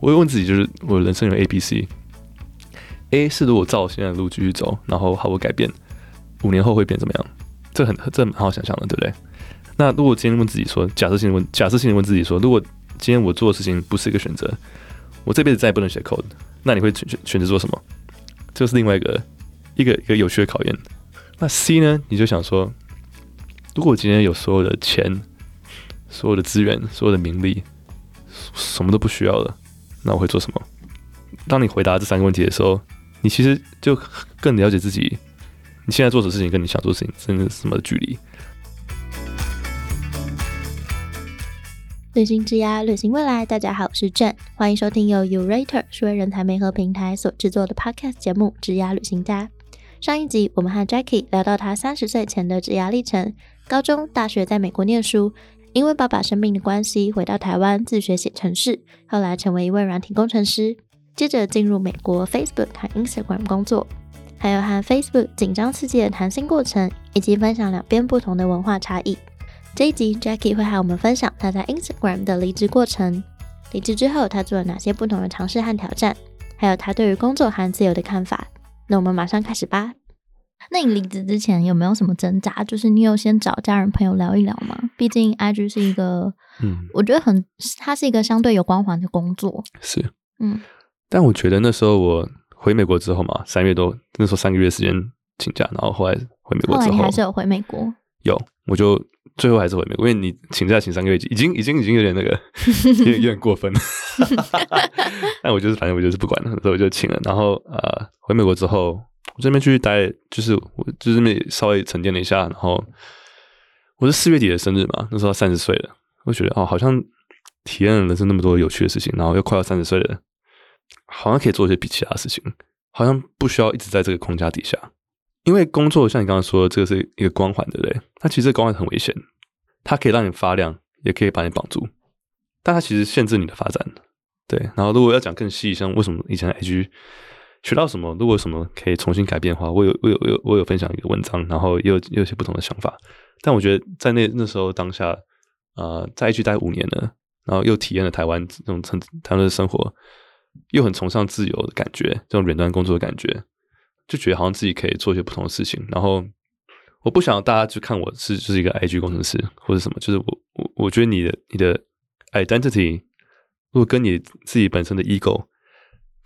我会问自己，就是我人生有 A、B、C，A 是如果照现在的路继续走，然后毫无改变，五年后会变怎么样？这很这很好想象的，对不对？那如果今天问自己说，假设性问，假设性问自己说，如果今天我做的事情不是一个选择，我这辈子再也不能写 code，那你会选选选择做什么？这是另外一个一个一个有趣的考验。那 C 呢？你就想说，如果我今天有所有的钱、所有的资源、所有的名利，什么都不需要了，那我会做什么？当你回答这三个问题的时候，你其实就更了解自己，你现在做的事情跟你想做的事情真的是什么距离？旅行之涯，旅行未来。大家好，我是 Jane，欢迎收听由 Urater 数位人才媒合平台所制作的 Podcast 节目《职涯旅行家》。上一集我们和 Jackie 聊到他三十岁前的职涯历程：高中、大学在美国念书，因为爸爸生病的关系，回到台湾自学写程式，后来成为一位软体工程师，接着进入美国 Facebook 和 Instagram 工作，还有和 Facebook 紧张刺激的谈心过程，以及分享两边不同的文化差异。这一集，Jackie 会和我们分享他在 Instagram 的离职过程。离职之后，他做了哪些不同的尝试和挑战，还有他对于工作和自由的看法。那我们马上开始吧。那你离职之前有没有什么挣扎？就是你有先找家人朋友聊一聊吗？毕竟 IG 是一个，嗯，我觉得很，它是一个相对有光环的工作。是，嗯。但我觉得那时候我回美国之后嘛，三月多，那时候三个月时间请假，然后后来回美国之后，你还是有回美国？有，我就。最后还是回美国，因为你请假请三个月，已经已经已经有点那个，有点有点过分。但我就是反正我就是不管了，所以我就请了。然后呃，回美国之后，我这边继续待，就是我就是那稍微沉淀了一下。然后我是四月底的生日嘛，那时候三十岁了，我觉得哦，好像体验了人生那么多有趣的事情，然后又快要三十岁了，好像可以做一些比其他事情，好像不需要一直在这个框架底下。因为工作像你刚刚说，这个是一个光环，对不对？它其实光环很危险，它可以让你发亮，也可以把你绑住，但它其实限制你的发展。对，然后如果要讲更细，像为什么以前 IG 学到什么，如果什么可以重新改变的话，我有我有我有我有分享一个文章，然后也有也有些不同的想法。但我觉得在那那时候当下，呃，在 IG 待五年了，然后又体验了台湾这种台湾的生活，又很崇尚自由的感觉，这种远端工作的感觉。就觉得好像自己可以做一些不同的事情，然后我不想大家去看我是就是一个 IG 工程师或者什么，就是我我我觉得你的你的 identity 如果跟你自己本身的 ego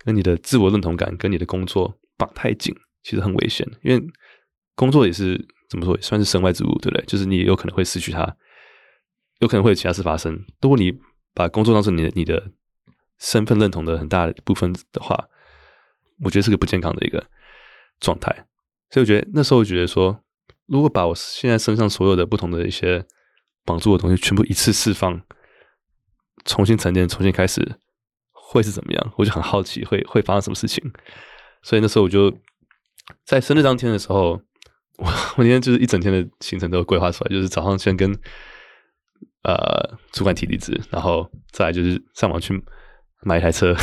跟你的自我认同感跟你的工作绑太紧，其实很危险，因为工作也是怎么说也算是身外之物，对不对？就是你有可能会失去它，有可能会有其他事发生。如果你把工作当成你的你的身份认同的很大的部分的话，我觉得是个不健康的一个。状态，所以我觉得那时候我觉得说，如果把我现在身上所有的不同的一些绑住的东西全部一次释放，重新沉淀，重新开始，会是怎么样？我就很好奇会会发生什么事情。所以那时候我就在生日当天的时候，我 我那天就是一整天的行程都规划出来，就是早上先跟呃主管提离职，然后再来就是上网去。买一台车，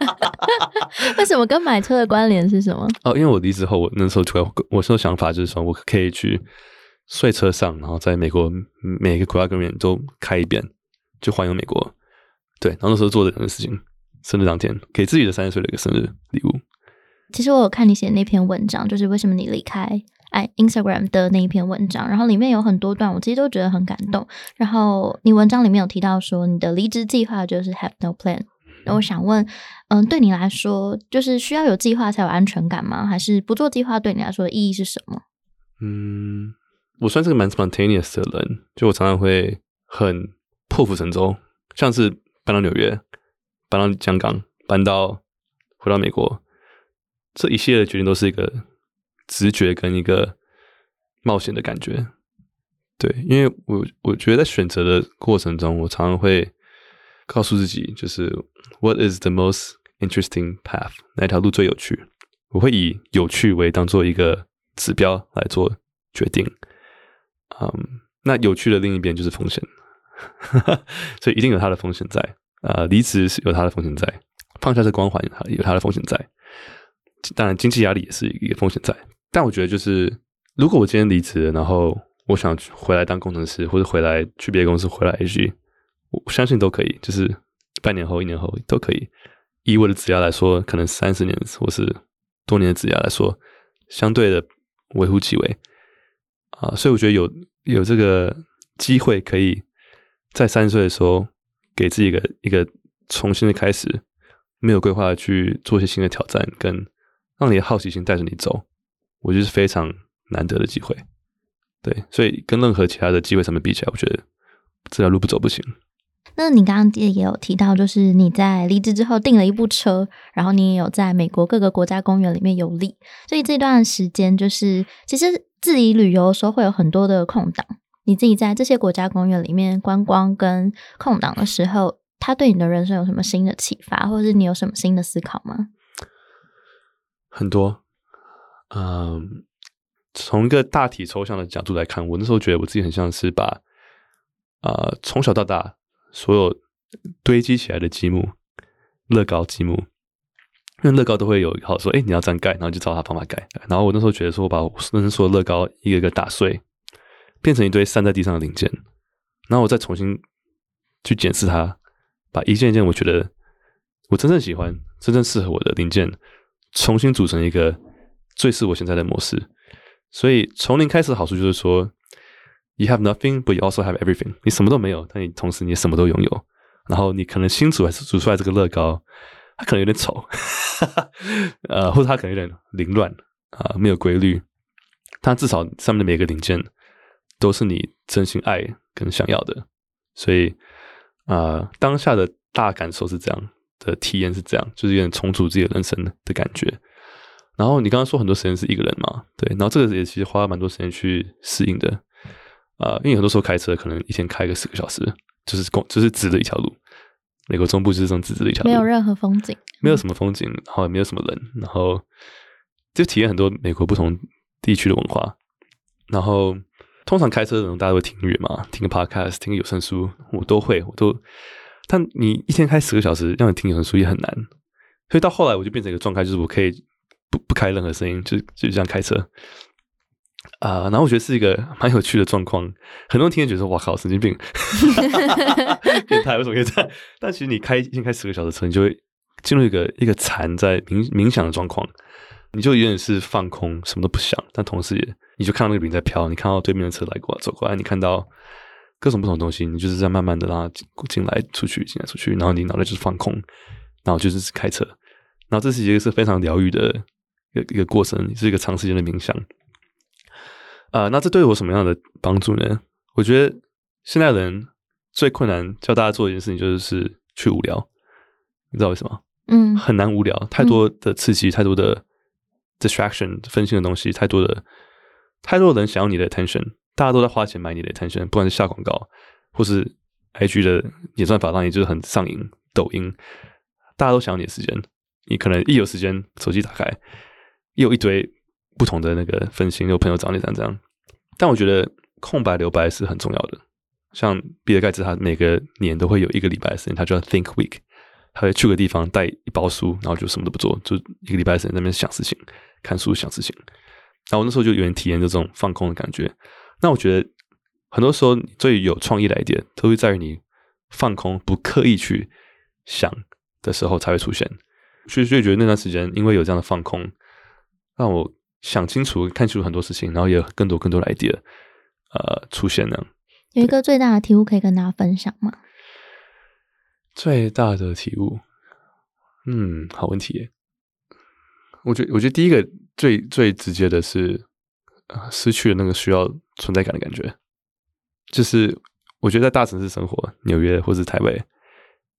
为什么跟买车的关联是什么？哦，因为我离职后，我那时候突然，我那时候想法就是说，我可以去睡车上，然后在美国每个国家公园都开一遍，就环游美国。对，然后那时候做的两件事情，生日当天给自己的三十岁的一个生日礼物。其实我有看你写那篇文章，就是为什么你离开。哎，Instagram 的那一篇文章，然后里面有很多段，我其实都觉得很感动。然后你文章里面有提到说，你的离职计划就是 have no plan。那我想问，嗯，对你来说，就是需要有计划才有安全感吗？还是不做计划对你来说的意义是什么？嗯，我算是个蛮 spontaneous 的人，就我常常会很破釜沉舟，像是搬到纽约，搬到香港，搬到回到美国，这一系列的决定都是一个。直觉跟一个冒险的感觉，对，因为我我觉得在选择的过程中，我常常会告诉自己，就是 What is the most interesting path？哪条路最有趣？我会以有趣为当做一个指标来做决定。嗯，那有趣的另一边就是风险，所以一定有它的风险在。啊，离职是有它的风险在，放下这光环有它的风险在。当然，经济压力也是一个风险在。但我觉得，就是如果我今天离职，然后我想回来当工程师，或者回来去别的公司回来 AG，我相信都可以。就是半年后、一年后都可以。以我的职涯来说，可能三十年或是多年的职涯来说，相对的微乎其微啊。所以我觉得有有这个机会，可以在三十岁的时候给自己一个一个重新的开始，没有规划去做一些新的挑战，跟让你的好奇心带着你走，我觉得是非常难得的机会。对，所以跟任何其他的机会上面比起来，我觉得这条路不走不行。那你刚刚也有提到，就是你在离职之后订了一部车，然后你也有在美国各个国家公园里面游历，所以这段时间就是其实自己旅游的时候会有很多的空档。你自己在这些国家公园里面观光跟空档的时候，它对你的人生有什么新的启发，或者是你有什么新的思考吗？很多，嗯，从一个大体抽象的角度来看，我那时候觉得我自己很像是把啊从小到大。所有堆积起来的积木，乐高积木，因为乐高都会有好说，哎，你要这样盖，然后就照他方法盖。然后我那时候觉得说，我把人生所有乐高一个一个打碎，变成一堆散在地上的零件，然后我再重新去检视它，把一件一件我觉得我真正喜欢、真正适合我的零件，重新组成一个最适我现在的模式。所以从零开始的好处就是说。You have nothing, but you also have everything. 你什么都没有，但你同时你什么都拥有。然后你可能新组还是组出来这个乐高，它可能有点丑，呃，或者它可能有点凌乱啊，没有规律。但至少上面的每个零件都是你真心爱跟想要的。所以啊，当下的大感受是这样的，体验是这样，就是有点重组自己的人生的感觉。然后你刚刚说很多时间是一个人嘛，对，然后这个也其实花了蛮多时间去适应的。啊，因为很多时候开车可能一天开个四个小时，就是公就是直的一条路。美国中部就是这种直直的一条路，没有任何风景，没有什么风景，然后也没有什么人，然后就体验很多美国不同地区的文化。然后通常开车的人大家会听音乐嘛，听个 podcast，听个有声书，我都会，我都。但你一天开十个小时，让你听有声书也很难。所以到后来我就变成一个状态，就是我可以不不开任何声音，就就这样开车。啊，然后我觉得是一个蛮有趣的状况，很多人听觉得说：“哇靠，神经病，变态，为什么可以这样？”但其实你开一天开十个小时车，你就会进入一个一个禅在冥冥想的状况，你就有点是放空，什么都不想，但同时也你就看到那个云在飘，你看到对面的车来过走过来，你看到各种不同的东西，你就是在慢慢的让它进来出去进来出去，然后你脑袋就是放空，然后就是开车，然后这是一个是非常疗愈的一个一个过程，是一个长时间的冥想。啊，那这对我什么样的帮助呢？我觉得现在人最困难教大家做一件事情，就是去无聊。你知道为什么？嗯，很难无聊，太多的刺激，太多的 distraction 分心的东西，太多的太多的人想要你的 attention，大家都在花钱买你的 attention，不管是下广告，或是 IG 的演算法让你就是很上瘾，抖音，大家都想要你的时间。你可能一有时间，手机打开，又一堆。不同的那个分心，有朋友找你这样这样，但我觉得空白留白是很重要的。像比尔盖茨，他每个年都会有一个礼拜的时间，他叫 Think Week，他会去个地方带一包书，然后就什么都不做，就一个礼拜时间在那边想事情、看书、想事情。然后我那时候就有点体验这种放空的感觉。那我觉得很多时候最有创意的 idea 都是在于你放空、不刻意去想的时候才会出现。所以，所以觉得那段时间因为有这样的放空，让我。想清楚，看清楚很多事情，然后也有更多更多的 idea，呃，出现呢。有一个最大的体悟可以跟大家分享吗？最大的体悟，嗯，好问题。我觉得，我觉得第一个最最直接的是，啊，失去了那个需要存在感的感觉。就是我觉得在大城市生活，纽约或者台北，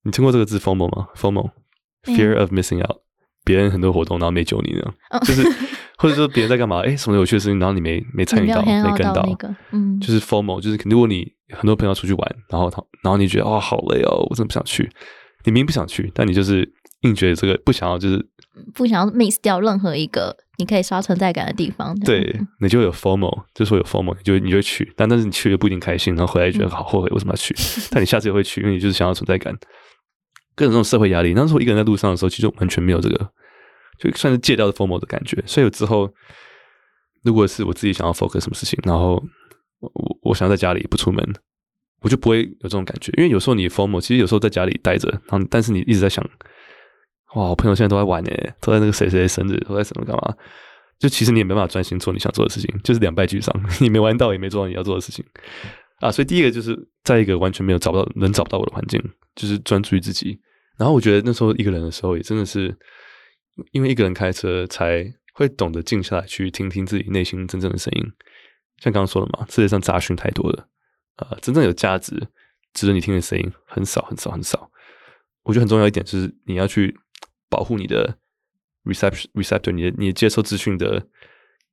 你听过这个字 “formal” 吗？“formal”，fear of missing out，别人很多活动然后没揪你呢，就是。或者说别人在干嘛？哎，什么有趣的事情，然后你没没参与到，没跟到，嗯，就是 formal，就是如果你很多朋友出去玩，然后他，然后你觉得哦好累哦，我真的不想去。你明明不想去，但你就是硬觉得这个不想要，就是不想要 miss 掉任何一个你可以刷存在感的地方。对，你就有 formal，就说有 formal，你就你就去，但但是你去了不一定开心，然后回来觉得好后悔，为什么要去？但你下次也会去，因为你就是想要存在感。各种这种社会压力，那时候一个人在路上的时候，其实完全没有这个。就算是戒掉的 formal 的感觉，所以之后如果是我自己想要 focus 什么事情，然后我我想在家里不出门，我就不会有这种感觉。因为有时候你 formal，其实有时候在家里待着，然后但是你一直在想，哇，我朋友现在都在玩呢，都在那个谁谁生日，都在什么干嘛？就其实你也没办法专心做你想做的事情，就是两败俱伤，你没玩到，也没做到你要做的事情啊。所以第一个就是在一个完全没有找不到能找不到我的环境，就是专注于自己。然后我觉得那时候一个人的时候，也真的是因为一个人开车，才会懂得静下来去听听自己内心真正的声音。像刚刚说的嘛，世界上杂讯太多了，呃，真正有价值、值得你听的声音很少、很少、很少。我觉得很重要一点就是你要去保护你的 reception receptor，你的你接收资讯的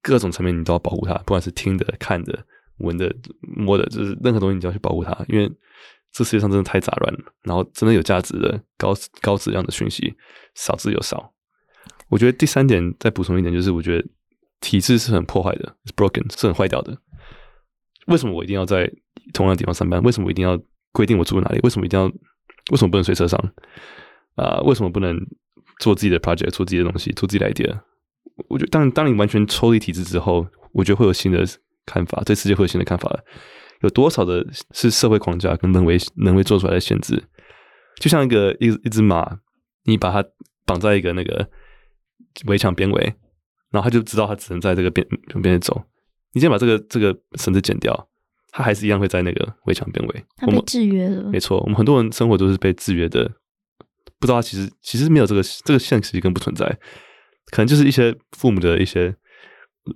各种层面，你都要保护它，不管是听的、看的、闻的、摸的，就是任何东西你都要去保护它，因为这世界上真的太杂乱了。然后真的有价值的高高质量的讯息少之又少。我觉得第三点再补充一点，就是我觉得体制是很破坏的，broken 是很坏掉的。为什么我一定要在同样的地方上班？为什么我一定要规定我住哪里？为什么一定要？为什么不能睡车上？啊，为什么不能做自己的 project，做自己的东西，做自己的 idea？我觉得当当你完全抽离体制之后，我觉得会有新的看法，对世界会有新的看法。有多少的是社会框架跟人为人为做出来的限制？就像一个一一只马，你把它绑在一个那个围墙边围，然后他就知道他只能在这个边边走。你先把这个这个绳子剪掉，他还是一样会在那个围墙边围。他被制约了。没错，我们很多人生活都是被制约的，不知道其实其实没有这个这个现实根本不存在，可能就是一些父母的一些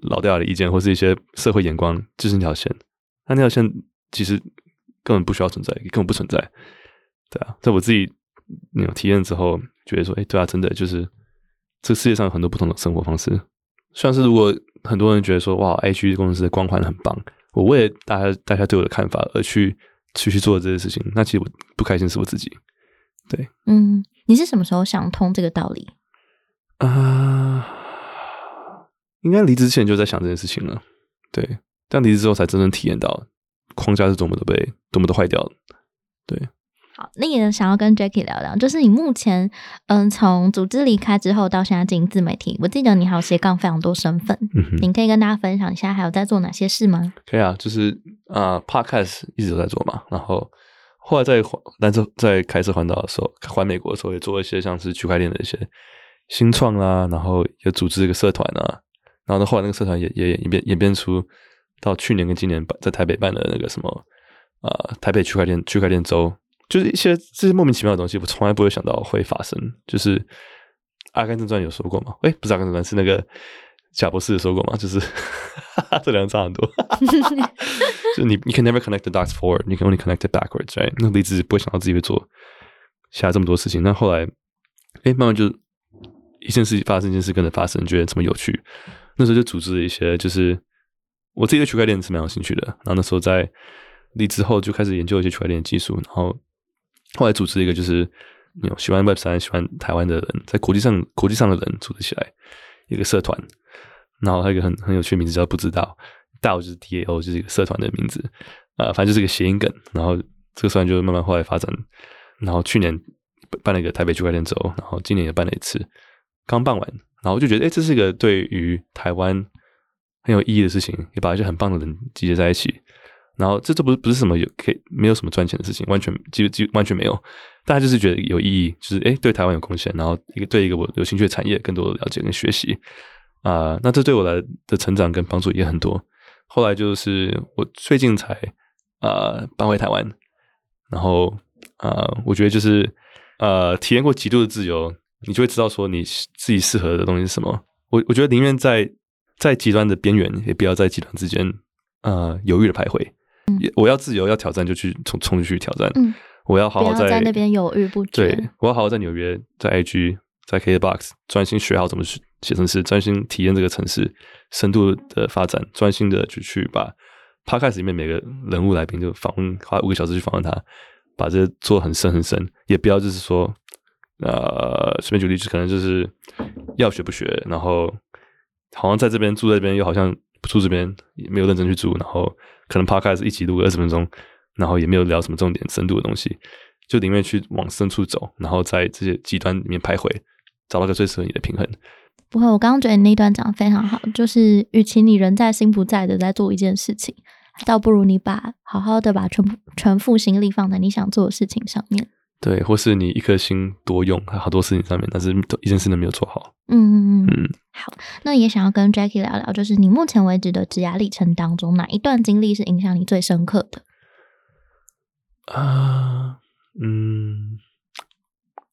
老掉牙的意见，或是一些社会眼光，就是那条线。那那条线其实根本不需要存在，根本不存在。对啊，在我自己那种体验之后，觉得说，哎，对啊，真的就是这个世界上有很多不同的生活方式。像是如果很多人觉得说，哇 G 公司的光环很棒，我为了大家大家对我的看法而去去去做这些事情，那其实我不开心是我自己。对，嗯，你是什么时候想通这个道理？啊，应该离职之前就在想这件事情了。对。但离职之后才真正体验到框架是多么的被多么的坏掉了。对，好，那也想要跟 Jackie 聊聊，就是你目前嗯从组织离开之后到现在经营自媒体，我记得你还有斜杠非常多身份，嗯你可以跟大家分享一下还有在做哪些事吗？可以啊，就是啊，Podcast 一直都在做嘛，然后后来在环但是在开车环岛的时候，环美国的时候也做一些像是区块链的一些新创啦，然后也组织一个社团啊，然后呢后来那个社团也也演变演变出。到去年跟今年办在台北办的那个什么呃台北区块链区块链周，就是一些这些莫名其妙的东西，我从来不会想到会发生。就是《阿甘正传》有说过吗？哎，不是《阿甘正传》，是那个贾博士有说过吗？就是 这两个差很多。就你你 can never connect the dots forward，你 can only connect it backwards，right？那李子不会想到自己会做下这么多事情。那后来，哎，慢慢就一件事情发生，一件事跟着发生，觉得这么有趣。那时候就组织了一些，就是。我自己对区块链是蛮有兴趣的，然后那时候在离职后就开始研究一些区块链技术，然后后来组织一个就是有喜欢 Web 三、喜欢台湾的人，在国际上国际上的人组织起来一个社团，然后还有一个很很有趣的名字叫不知道道就是 DAO 就是一个社团的名字，呃，反正就是一个谐音梗，然后这个社团就慢慢后来发展，然后去年办了一个台北区块链周，然后今年也办了一次，刚办完，然后就觉得，哎，这是一个对于台湾。很有意义的事情，也把一些很棒的人集结在一起。然后，这这不是不是什么有可以没有什么赚钱的事情，完全几乎几完全没有。大家就是觉得有意义，就是哎，对台湾有贡献，然后一个对一个我有兴趣的产业更多的了解跟学习啊。那这对我来的成长跟帮助也很多。后来就是我最近才啊搬回台湾，然后啊，我觉得就是呃体验过极度的自由，你就会知道说你自己适合的东西是什么。我我觉得宁愿在在极端的边缘，也不要在极端之间，呃，犹豫的徘徊。嗯，我要自由，要挑战，就去冲冲去挑战。嗯，我要好好在那边犹豫不决。对，我要好好在纽约，在 IG，在 KBox 专心学好怎么写程式，专心体验这个城市深度的发展，专心的就去把 Podcast 里面每个人物来宾就访问，花五个小时去访问他，把这做很深很深。也不要就是说，呃，随便举例子，可能就是要学不学，然后。好像在这边住在这边，又好像不住这边，也没有认真去住。然后可能 podcast 一起录个二十分钟，然后也没有聊什么重点深度的东西，就宁愿去往深处走，然后在这些极端里面徘徊，找到个最适合你的平衡。不会，我刚刚觉得你那段讲的非常好，就是与其你人在心不在的在做一件事情，倒不如你把好好的把全部全副心力放在你想做的事情上面。对，或是你一颗心多用好多事情上面，但是都一件事都没有做好。嗯嗯嗯。嗯，好，那也想要跟 Jackie 聊聊，就是你目前为止的职涯历程当中，哪一段经历是影响你最深刻的？啊，嗯，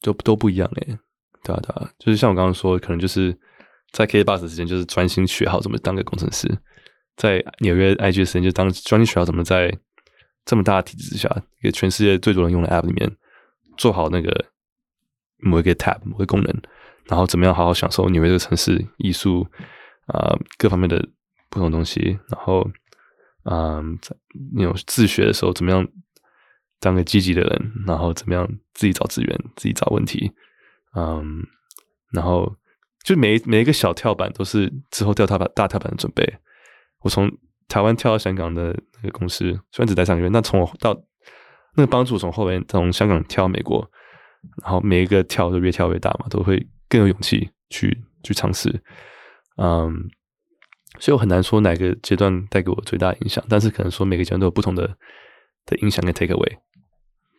就都不一样诶。对啊，对啊，就是像我刚刚说，可能就是在 K 八十时间，就是专心学好怎么当个工程师；在纽约 IG 的时间，就当专心学好怎么在这么大的体制之下，一个全世界最多人用的 App 里面。做好那个某一个 tab 某个功能，然后怎么样好好享受纽约这个城市艺术啊各方面的不同东西，然后嗯，那种自学的时候怎么样当个积极的人，然后怎么样自己找资源，自己找问题，嗯，然后就每每一个小跳板都是之后跳跳板大跳板的准备。我从台湾跳到香港的那个公司，虽然只待三个月，那从我到。那个帮助从后面从香港跳美国，然后每一个跳都越跳越大嘛，都会更有勇气去去尝试。嗯，所以我很难说哪个阶段带给我最大影响，但是可能说每个阶段都有不同的的影响跟 take away。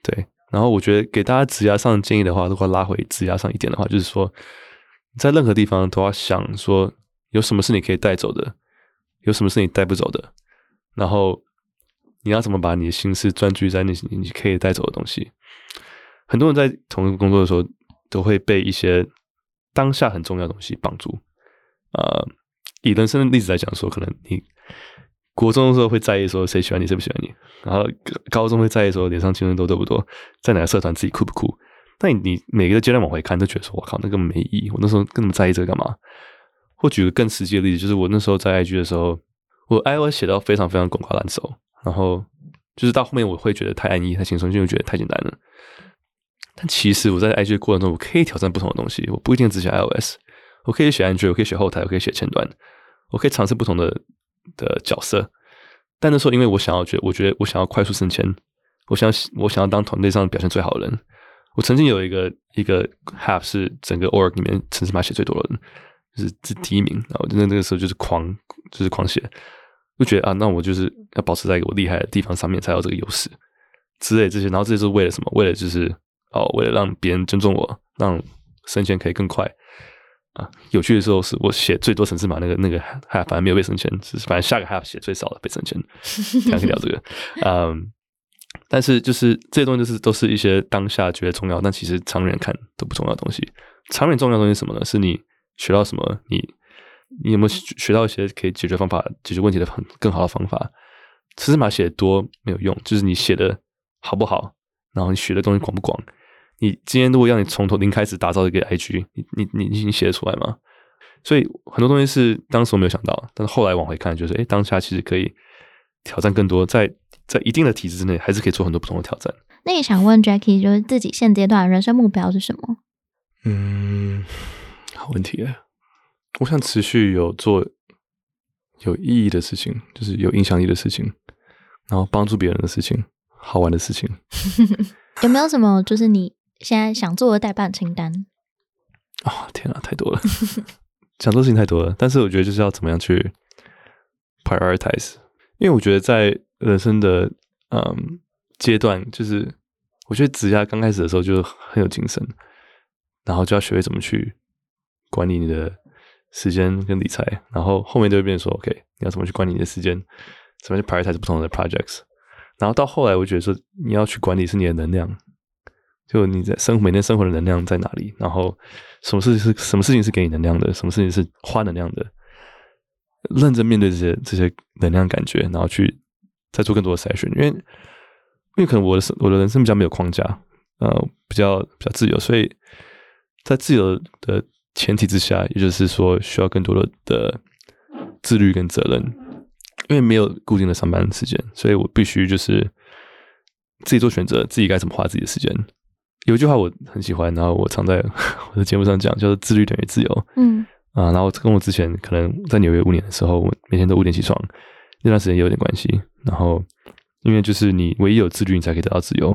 对，然后我觉得给大家指压上建议的话，如果拉回指压上一点的话，就是说在任何地方都要想说有什么是你可以带走的，有什么是你带不走的，然后。你要怎么把你的心思专注在那些你可以带走的东西？很多人在同一个工作的时候，都会被一些当下很重要的东西绑住。呃，以人生的例子来讲，说可能你国中的时候会在意说谁喜欢你，谁不喜欢你；然后高中会在意说脸上青春痘多不多，在哪个社团自己酷不酷。但你每个阶段往回看，都觉得说我靠，那根本没意义。我那时候跟那么在意这个干嘛？或举个更实际的例子，就是我那时候在 IG 的时候，我 iOS 写到非常非常滚瓜烂熟。然后就是到后面我会觉得太安逸、太轻松，就会觉得太简单了。但其实我在 IG 过程中，我可以挑战不同的东西。我不一定只写 iOS，我可以写 Android，我可以写后台，我可以写前端，我可以尝试不同的的角色。但那时候，因为我想要觉，我觉得我想要快速升迁，我想我想要当团队上表现最好的人。我曾经有一个一个 half 是整个 Org 里面城市码写最多的人，就是是第一名。然后那那个时候就是狂，就是狂写。就觉得啊，那我就是要保持在一个我厉害的地方上面，才有这个优势之类这些。然后这些是为了什么？为了就是哦，为了让别人尊重我，让升迁可以更快啊。有趣的时候是我写最多层次码，那个那个还反而没有被升迁，是反正下个 half 写最少的被升迁。可以聊这个，嗯，但是就是这些东西就是都是一些当下觉得重要，但其实长远看都不重要的东西。长远重要的东西什么呢？是你学到什么？你。你有没有学到一些可以解决方法、解决问题的很更好的方法？尺码写的多没有用，就是你写的好不好，然后你学的东西广不广。你今天如果让你从头零开始打造一个 IG，你你你你写得出来吗？所以很多东西是当时我没有想到，但是后来往回看，就是哎，当下其实可以挑战更多，在在一定的体制之内，还是可以做很多不同的挑战。那也想问 Jackie，就是自己现阶段人生目标是什么？嗯，好问题哎。我想持续有做有意义的事情，就是有影响力的事情，然后帮助别人的事情，好玩的事情。有没有什么就是你现在想做的代办清单？啊，天啊，太多了，想做事情太多了。但是我觉得就是要怎么样去 prioritize，因为我觉得在人生的嗯阶段，就是我觉得指甲刚开始的时候就很有精神，然后就要学会怎么去管理你的。时间跟理财，然后后面就会变成说，OK，你要怎么去管理你的时间，怎么去 prioritize 不同的 projects，然后到后来，我觉得说你要去管理是你的能量，就你在生每天生活的能量在哪里，然后什么事情是什么事情是给你能量的，什么事情是花能量的，认真面对这些这些能量感觉，然后去再做更多的筛选，因为因为可能我的我的人生比较没有框架，呃，比较比较自由，所以在自由的。前提之下，也就是说，需要更多的的自律跟责任，因为没有固定的上班时间，所以我必须就是自己做选择，自己该怎么花自己的时间。有一句话我很喜欢，然后我常在 我的节目上讲，叫做“自律等于自由”。嗯啊，然后跟我之前可能在纽约五年的时候，我每天都五点起床，那段时间也有点关系。然后，因为就是你唯一有自律，你才可以得到自由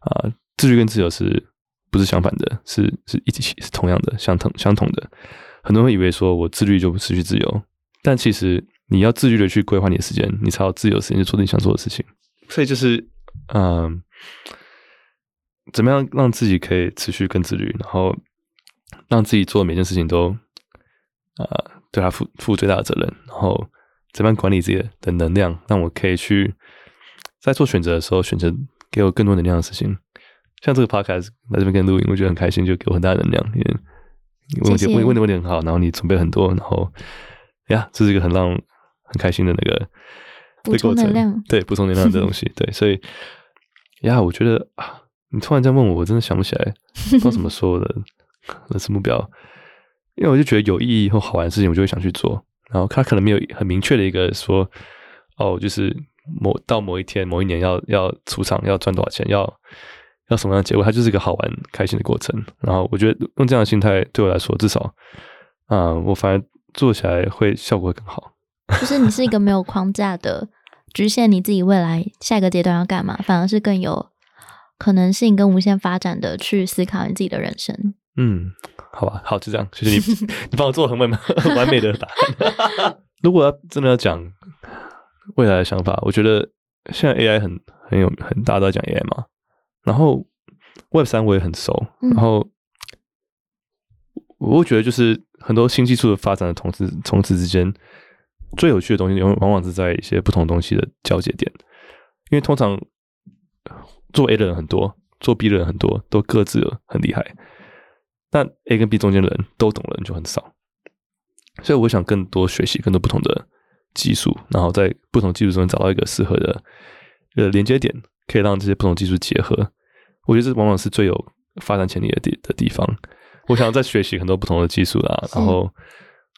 啊。自律跟自由是。不是相反的，是是一起是同样的，相同相同的。很多人以为说我自律就失去自由，但其实你要自律的去规划你的时间，你才有自由的时间去做你想做的事情。所以就是，嗯，怎么样让自己可以持续更自律，然后让自己做每件事情都，呃，对他负负最大的责任，然后怎么样管理自己的能量，让我可以去在做选择的时候选择给我更多能量的事情。像这个 podcast 来这边跟录音，我觉得很开心，就给我很大的能量。因为问题问问的问题很好，然后你准备很多，然后呀，这是一个很让很开心的那个补充能量，对补充能量的东西，对，所以呀，我觉得啊，你突然这样问我，我真的想不起来，不知道怎么 说的那是目标，因为我就觉得有意义或好玩的事情，我就会想去做。然后他可能没有很明确的一个说，哦，就是某到某一天、某一年要要出场，要赚多少钱，要。要什么样的结果？它就是一个好玩、开心的过程。然后我觉得用这样的心态对我来说，至少啊，我反而做起来会效果会更好。就是你是一个没有框架的，局限你自己未来下一个阶段要干嘛，反而是更有可能性跟无限发展的去思考你自己的人生。嗯，好吧，好，就这样。谢谢你，你帮我做很完很 完美的答案。如果要真的要讲未来的想法，我觉得现在 AI 很很有很大，都在讲 AI 嘛。然后 Web 三我也很熟，然后我会觉得就是很多新技术的发展的同时，同时之间最有趣的东西，往往往是在一些不同东西的交界点。因为通常做 A 的人很多，做 B 的人很多，都各自很厉害。但 A 跟 B 中间的人都懂的人就很少，所以我想更多学习更多不同的技术，然后在不同技术中找到一个适合的呃连接点，可以让这些不同技术结合。我觉得这往往是最有发展潜力的地的地方。我想要再学习很多不同的技术啊，然后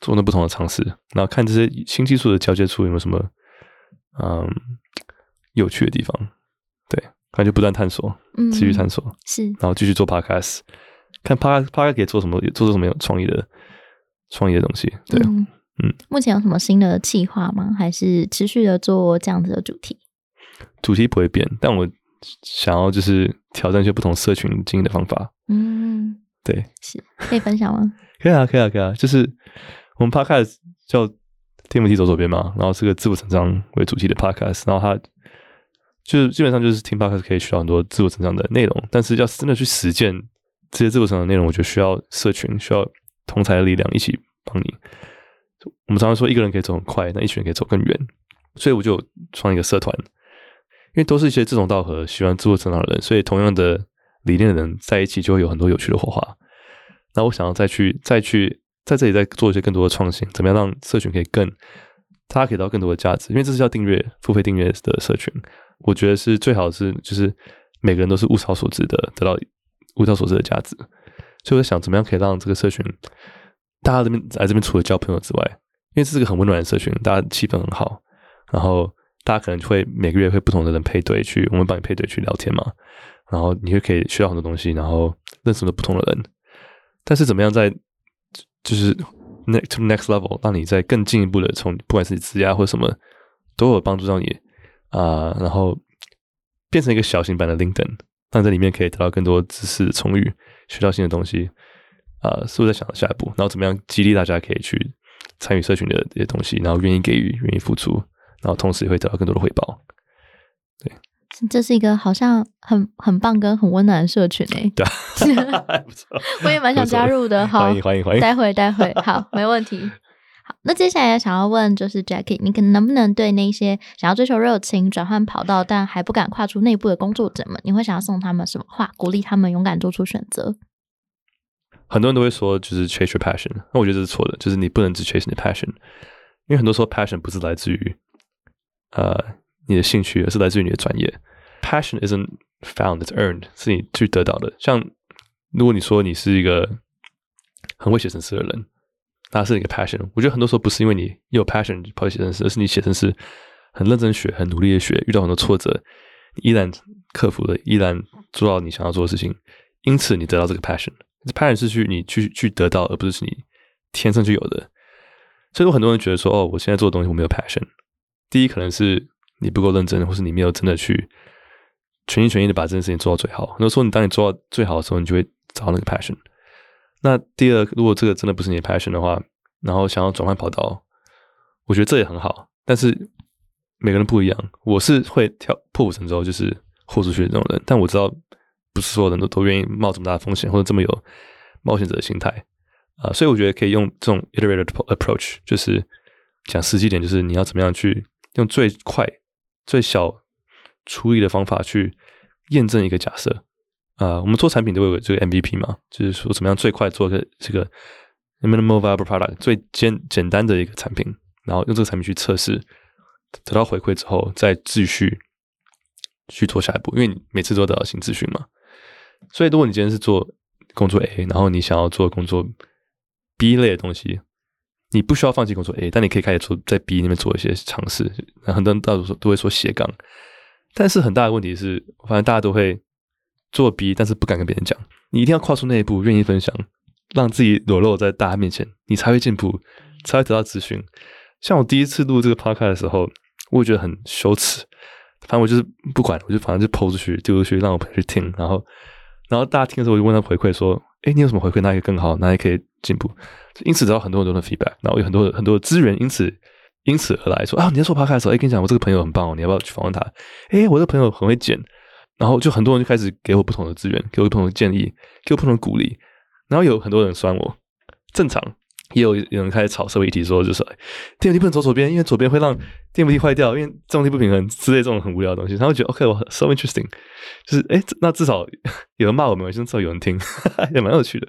做那不同的尝试，然后看这些新技术的交接处有没有什么嗯有趣的地方。对，感觉不断探索，持续探索，是，然后继续做 podcast，看 podcast podcast 可以做什么，做出什么有创意的创意的东西。对，嗯，目前有什么新的计划吗？还是持续的做这样子的主题？主题不会变，但我。想要就是挑战一些不同社群经营的方法，嗯，对，是可以分享吗？可以啊，可以啊，可以啊。就是我们 podcast 叫天母地走左边嘛，然后是个自我成长为主题的 podcast，然后它就是基本上就是听 podcast 可以学到很多自我成长的内容，但是要真的去实践这些自我成长内容，我觉得需要社群，需要同才的力量一起帮你。我们常常说一个人可以走很快，但一群人可以走更远，所以我就创一个社团。因为都是一些志同道合、喜欢自我成长的人，所以同样的理念的人在一起就会有很多有趣的火花。那我想要再去、再去在这里再做一些更多的创新，怎么样让社群可以更，大家可以得到更多的价值？因为这是叫订阅、付费订阅的社群，我觉得是最好是就是每个人都是物超所值的，得到物超所值的价值。所以我在想，怎么样可以让这个社群，大家这边来这边除了交朋友之外，因为这是个很温暖的社群，大家气氛很好，然后。大家可能会每个月会不同的人配对去，我们帮你配对去聊天嘛，然后你就可以学到很多东西，然后认识了不同的人。但是怎么样在就是 next to next level，让你在更进一步的从不管是你职业或什么都有帮助到你啊，然后变成一个小型版的 LinkedIn，让在里面可以得到更多知识充裕，学到新的东西啊，是不是在想下一步？然后怎么样激励大家可以去参与社群的这些东西，然后愿意给予，愿意付出。然后同时也会得到更多的回报，对，这是一个好像很很棒跟很温暖的社群诶，对，不错，我也蛮想加入的，好，欢迎欢迎欢迎，待会待会，好，没问题。好，那接下来想要问就是 Jackie，你可能能不能对那些想要追求热情、转换跑道但还不敢跨出内部的工作者们，你会想要送他们什么话，鼓励他们勇敢做出选择？很多人都会说，就是 chase your passion，那我觉得这是错的，就是你不能只 chase 你的 passion，因为很多时候 passion 不是来自于。呃，你的兴趣，而是来自于你的专业。Passion isn't found, it's earned，是你去得到的。像如果你说你是一个很会写程式的人，那是一个 passion。我觉得很多时候不是因为你有 passion 跑去写程式，而是你写程式很认真学，很努力的学，遇到很多挫折，依然克服了，依然做到你想要做的事情，因此你得到这个 passion。这 passion 是去你去去得到，而不是你天生就有的。所以有很多人觉得说，哦，我现在做的东西我没有 passion。第一，可能是你不够认真，或是你没有真的去全心全意的把这件事情做到最好。很多时候，你当你做到最好的时候，你就会找到那个 passion。那第二，如果这个真的不是你的 passion 的话，然后想要转换跑道，我觉得这也很好，但是每个人不一样。我是会跳破釜沉舟，就是豁出去的这种人，但我知道不是所有人都都愿意冒这么大的风险或者这么有冒险者的心态啊，所以我觉得可以用这种 iterated approach，就是讲实际点，就是你要怎么样去用最快、最小处理的方法去验证一个假设啊。我们做产品都会有这个 MVP 嘛，就是说怎么样最快做个这个 minimal viable product 最简简单的一个产品，然后用这个产品去测试，得到回馈之后再继续去做下一步，因为你每次都得到新资讯嘛。所以如果你今天是做工作 A，然后你想要做工作 B 类的东西，你不需要放弃工作 A，但你可以开始做在 B 那边做一些尝试。很多人到时候都会说斜杠，但是很大的问题是，反正大家都会做 B，但是不敢跟别人讲。你一定要跨出那一步，愿意分享。让自己裸露在大家面前，你才会进步，才会得到资讯。像我第一次录这个 podcast 的时候，我也觉得很羞耻。反正我就是不管，我就反正就抛出去、丢出去，让我朋友去听。然后，然后大家听的时候，我就问他回馈说：“哎，你有什么回馈？哪里更好？哪里可以进步？”因此得到很多很多的 feedback，然后有很多很多的资源，因此因此而来说啊，你在做趴开的时候，哎，跟你讲，我这个朋友很棒哦，你要不要去访问他？哎，我这个朋友很会剪，然后就很多人就开始给我不同的资源，给我不同的建议，给我不同的鼓励。然后有很多人酸我，正常，也有有人开始炒社会议题，说就是电扶梯不能走左边，因为左边会让电扶梯坏掉，因为重力不平衡之类这种很无聊的东西。他会觉得 OK，我 so interesting，就是哎，那至少有人骂我们，至少有人听，也蛮有趣的。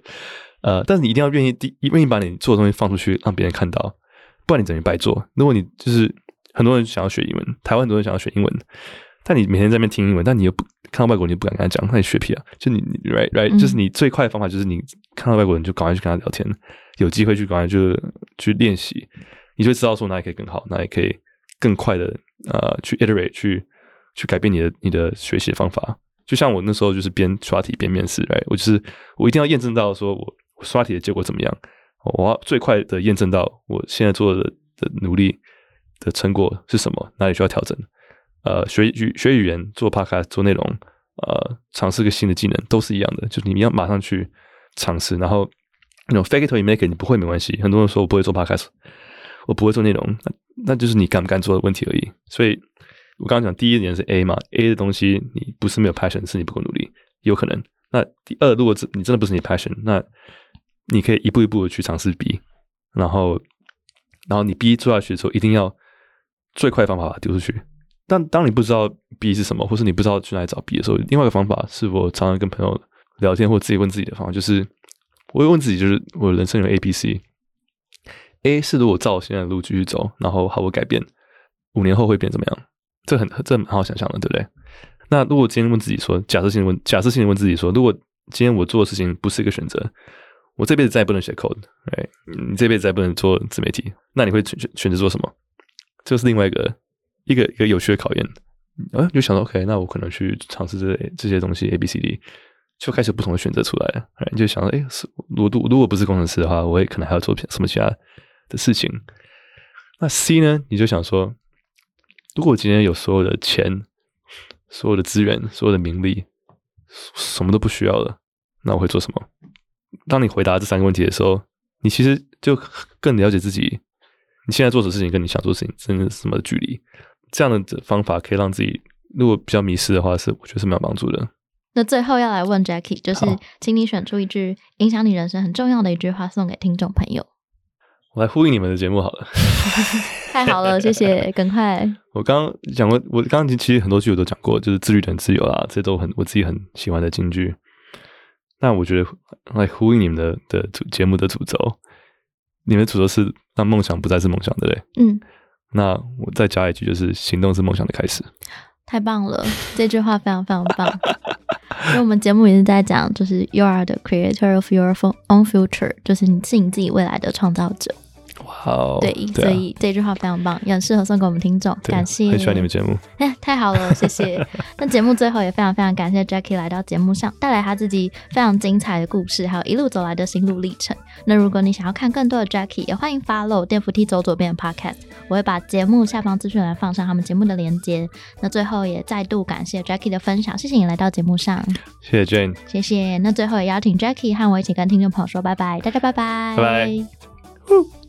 呃，但是你一定要愿意第愿意把你做的东西放出去，让别人看到，不然你等于白做。如果你就是很多人想要学英文，台湾很多人想要学英文。但你每天在那边听英文，但你又不看到外国人，你不敢跟他讲，那你学屁啊！就你，right right，就是你最快的方法就是你看到外国人就赶快去跟他聊天，有机会去赶快就去练习，你就知道说哪里可以更好，哪里可以更快的呃去 iterate 去去改变你的你的学习方法。就像我那时候就是边刷题边面试，right，我就是我一定要验证到说我刷题的结果怎么样，我要最快的验证到我现在做的的努力的成果是什么，哪里需要调整。呃，学语学语言、做 podcast、做内容，呃，尝试个新的技能，都是一样的。就是你要马上去尝试，然后那种 fake to make 你不会没关系。很多人说我不会做 podcast，我不会做内容，那那就是你敢不敢做的问题而已。所以我刚刚讲第一点是 A 嘛，A 的东西你不是没有 passion，是你不够努力，有可能。那第二，如果真你真的不是你 passion，那你可以一步一步的去尝试 B，然后然后你 B 做下去的时候，一定要最快方法把它丢出去。但当你不知道 B 是什么，或是你不知道去哪里找 B 的时候，另外一个方法是我常常跟朋友聊天或自己问自己的方法，就是我会问自己，就是我人生有 A、B、C。A 是如果照我现在的路继续走，然后毫无改变，五年后会变怎么样？这很这很好想象的，对不对？那如果今天问自己说，假设性问，假设性的问自己说，如果今天我做的事情不是一个选择，我这辈子再也不能写 code，哎，你这辈子再不能做自媒体，那你会选选择做什么？这是另外一个。一个一个有趣的考验，啊，就想到 OK，那我可能去尝试这这些东西 A B C D，就开始不同的选择出来了。你就想到，哎，是，如果如果不是工程师的话，我也可能还要做什么其他的事情。那 C 呢？你就想说，如果我今天有所有的钱、所有的资源、所有的名利，什么都不需要了，那我会做什么？当你回答这三个问题的时候，你其实就更了解自己，你现在做的事情跟你想做的事情真的是什么距离？这样的方法可以让自己，如果比较迷失的话，是我觉得是蛮有帮助的。那最后要来问 Jackie，就是请你选出一句影响你人生很重要的一句话，送给听众朋友。我来呼应你们的节目好了。太好了，谢谢，赶快。我刚刚讲过，我刚刚其实很多句我都讲过，就是自律等自由啦，这都很我自己很喜欢的金句。那我觉得来呼应你们的的主节目的主轴，你们主轴是让梦想不再是梦想，对不对？嗯。那我再加一句，就是行动是梦想的开始。太棒了，这句话非常非常棒。因为我们节目也是在讲，就是 you are the creator of your own future，就是你是你自己未来的创造者。哇，对，所以这句话非常棒，也很适合送给我们听众。感谢，很喜欢你们节目。哎，太好了，谢谢。那节目最后也非常非常感谢 Jackie 来到节目上，带来他自己非常精彩的故事，还有一路走来的心路历程。那如果你想要看更多的 Jackie，也欢迎 follow 电扶梯走左边的 Podcast，我会把节目下方资讯栏放上他们节目的连接。那最后也再度感谢 Jackie 的分享，谢谢你来到节目上。谢谢 Jane，谢谢。那最后也邀请 Jackie 和我一起跟听众朋友说拜拜，大家拜拜，拜拜。